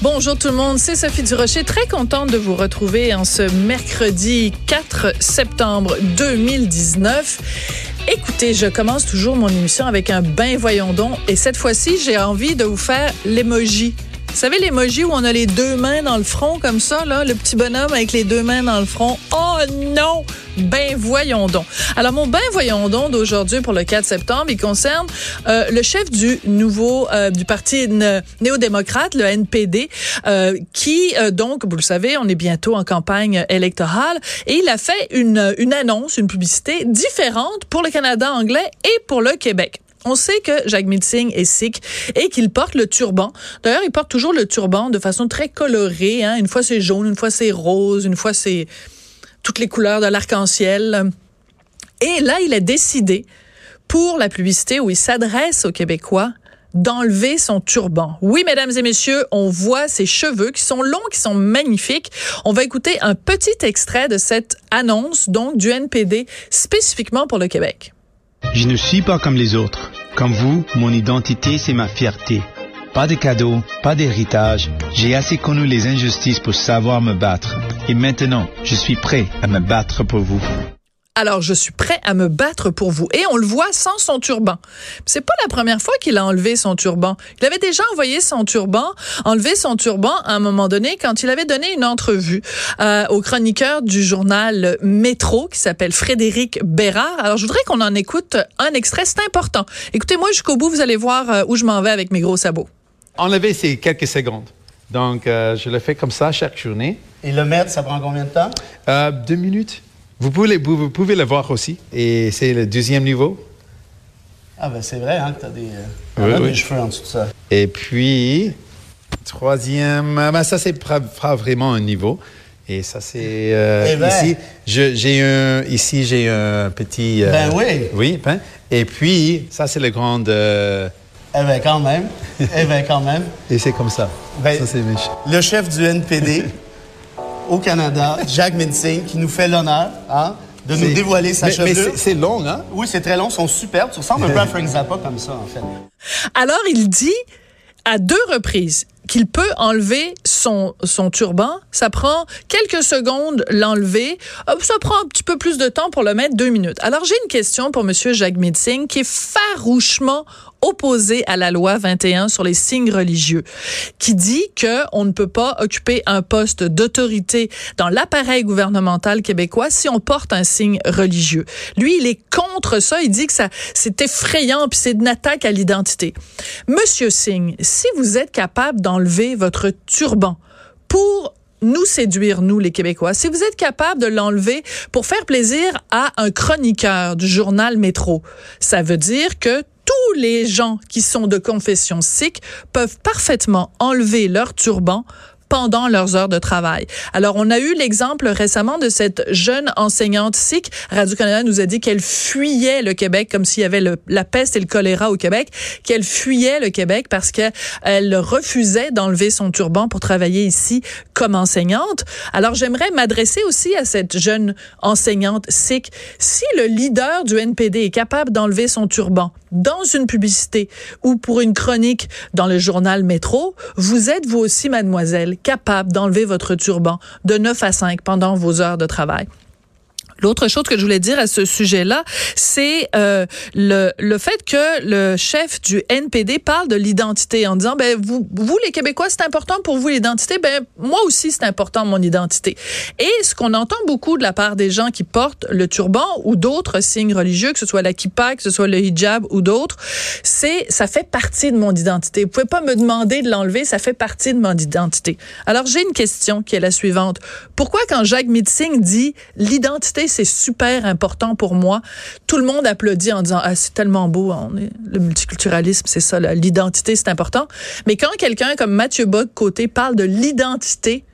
Bonjour tout le monde, c'est Sophie Durocher, très contente de vous retrouver en ce mercredi 4 septembre 2019. Écoutez, je commence toujours mon émission avec un bain voyons donc et cette fois-ci, j'ai envie de vous faire l'emoji. Vous savez l'emoji où on a les deux mains dans le front comme ça le petit bonhomme avec les deux mains dans le front. Oh non, ben voyons donc. Alors mon ben voyons donc d'aujourd'hui pour le 4 septembre, il concerne euh, le chef du nouveau euh, du parti néo-démocrate, le NPD, euh, qui donc vous le savez, on est bientôt en campagne électorale et il a fait une une annonce, une publicité différente pour le Canada anglais et pour le Québec. On sait que Jacques Singh est sikh et qu'il porte le turban. D'ailleurs, il porte toujours le turban de façon très colorée. Hein. Une fois c'est jaune, une fois c'est rose, une fois c'est toutes les couleurs de l'arc-en-ciel. Et là, il a décidé, pour la publicité où il s'adresse aux Québécois, d'enlever son turban. Oui, mesdames et messieurs, on voit ses cheveux qui sont longs, qui sont magnifiques. On va écouter un petit extrait de cette annonce, donc, du NPD, spécifiquement pour le Québec. Je ne suis pas comme les autres. Comme vous, mon identité, c'est ma fierté. Pas de cadeaux, pas d'héritage. J'ai assez connu les injustices pour savoir me battre. Et maintenant, je suis prêt à me battre pour vous. Alors, je suis prêt à me battre pour vous. Et on le voit sans son turban. C'est pas la première fois qu'il a enlevé son turban. Il avait déjà envoyé son turban, enlevé son turban à un moment donné quand il avait donné une entrevue euh, au chroniqueur du journal Métro qui s'appelle Frédéric Bérard. Alors, je voudrais qu'on en écoute un extrait. C'est important. Écoutez-moi jusqu'au bout. Vous allez voir euh, où je m'en vais avec mes gros sabots. Enlever, c'est quelques secondes. Donc, euh, je le fais comme ça chaque journée. Et le mettre, ça prend combien de temps? deux minutes. Vous pouvez, vous, pouvez le voir aussi. Et c'est le deuxième niveau. Ah, ben c'est vrai, hein, que tu as des, des cheveux en dessous de ça. Et puis, troisième, ben, ça, c'est pas vraiment un niveau. Et ça, c'est euh, eh ben. ici. J'ai un, ici, j'ai un petit. Euh, ben oui. Oui, ben. Et puis, ça, c'est le grand. Euh, eh bien, quand même. eh bien, quand même. Et c'est comme ça. Ben, ça, c'est Le chef du NPD. au Canada, Jacques Minsing, qui nous fait l'honneur hein, de nous dévoiler sa chevelure. Mais c'est long, hein? Oui, c'est très long, ils sont superbes. Tu ressembles un peu à Frank Zappa comme ça, en fait. Alors, il dit à deux reprises qu'il peut enlever son, son turban. Ça prend quelques secondes l'enlever. Ça prend un petit peu plus de temps pour le mettre, deux minutes. Alors, j'ai une question pour Monsieur Jacques Midsing, qui est farouchement opposé à la loi 21 sur les signes religieux, qui dit que on ne peut pas occuper un poste d'autorité dans l'appareil gouvernemental québécois si on porte un signe religieux. Lui, il est contre ça. Il dit que ça, c'est effrayant puis c'est une attaque à l'identité. Monsieur Singh, si vous êtes capable d'enlever votre turban pour nous séduire, nous les Québécois, si vous êtes capable de l'enlever pour faire plaisir à un chroniqueur du journal Métro, ça veut dire que tous les gens qui sont de confession sikh peuvent parfaitement enlever leur turban pendant leurs heures de travail. Alors, on a eu l'exemple récemment de cette jeune enseignante sikh. Radio-Canada nous a dit qu'elle fuyait le Québec comme s'il y avait la peste et le choléra au Québec, qu'elle fuyait le Québec parce qu'elle refusait d'enlever son turban pour travailler ici comme enseignante. Alors, j'aimerais m'adresser aussi à cette jeune enseignante sikh. Si le leader du NPD est capable d'enlever son turban dans une publicité ou pour une chronique dans le journal Métro, vous êtes vous aussi, mademoiselle, capable d'enlever votre turban de 9 à 5 pendant vos heures de travail. L'autre chose que je voulais dire à ce sujet-là, c'est euh, le, le fait que le chef du NPD parle de l'identité en disant, ben vous, vous les Québécois, c'est important pour vous l'identité, ben moi aussi c'est important mon identité. Et ce qu'on entend beaucoup de la part des gens qui portent le turban ou d'autres signes religieux, que ce soit la kippa, que ce soit le hijab ou d'autres, c'est ça fait partie de mon identité. Vous pouvez pas me demander de l'enlever, ça fait partie de mon identité. Alors j'ai une question qui est la suivante. Pourquoi quand Jacques Mitzing dit l'identité c'est super important pour moi. Tout le monde applaudit en disant, ah, c'est tellement beau, on est, le multiculturalisme, c'est ça, l'identité, c'est important. Mais quand quelqu'un comme Mathieu Bock côté parle de l'identité,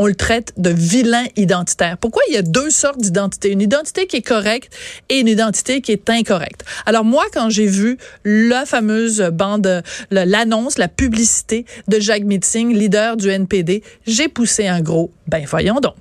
on le traite de vilain identitaire. Pourquoi il y a deux sortes d'identité? Une identité qui est correcte et une identité qui est incorrecte. Alors moi, quand j'ai vu la fameuse bande, l'annonce, la publicité de Jacques Mitzing, leader du NPD, j'ai poussé un gros, ben voyons donc.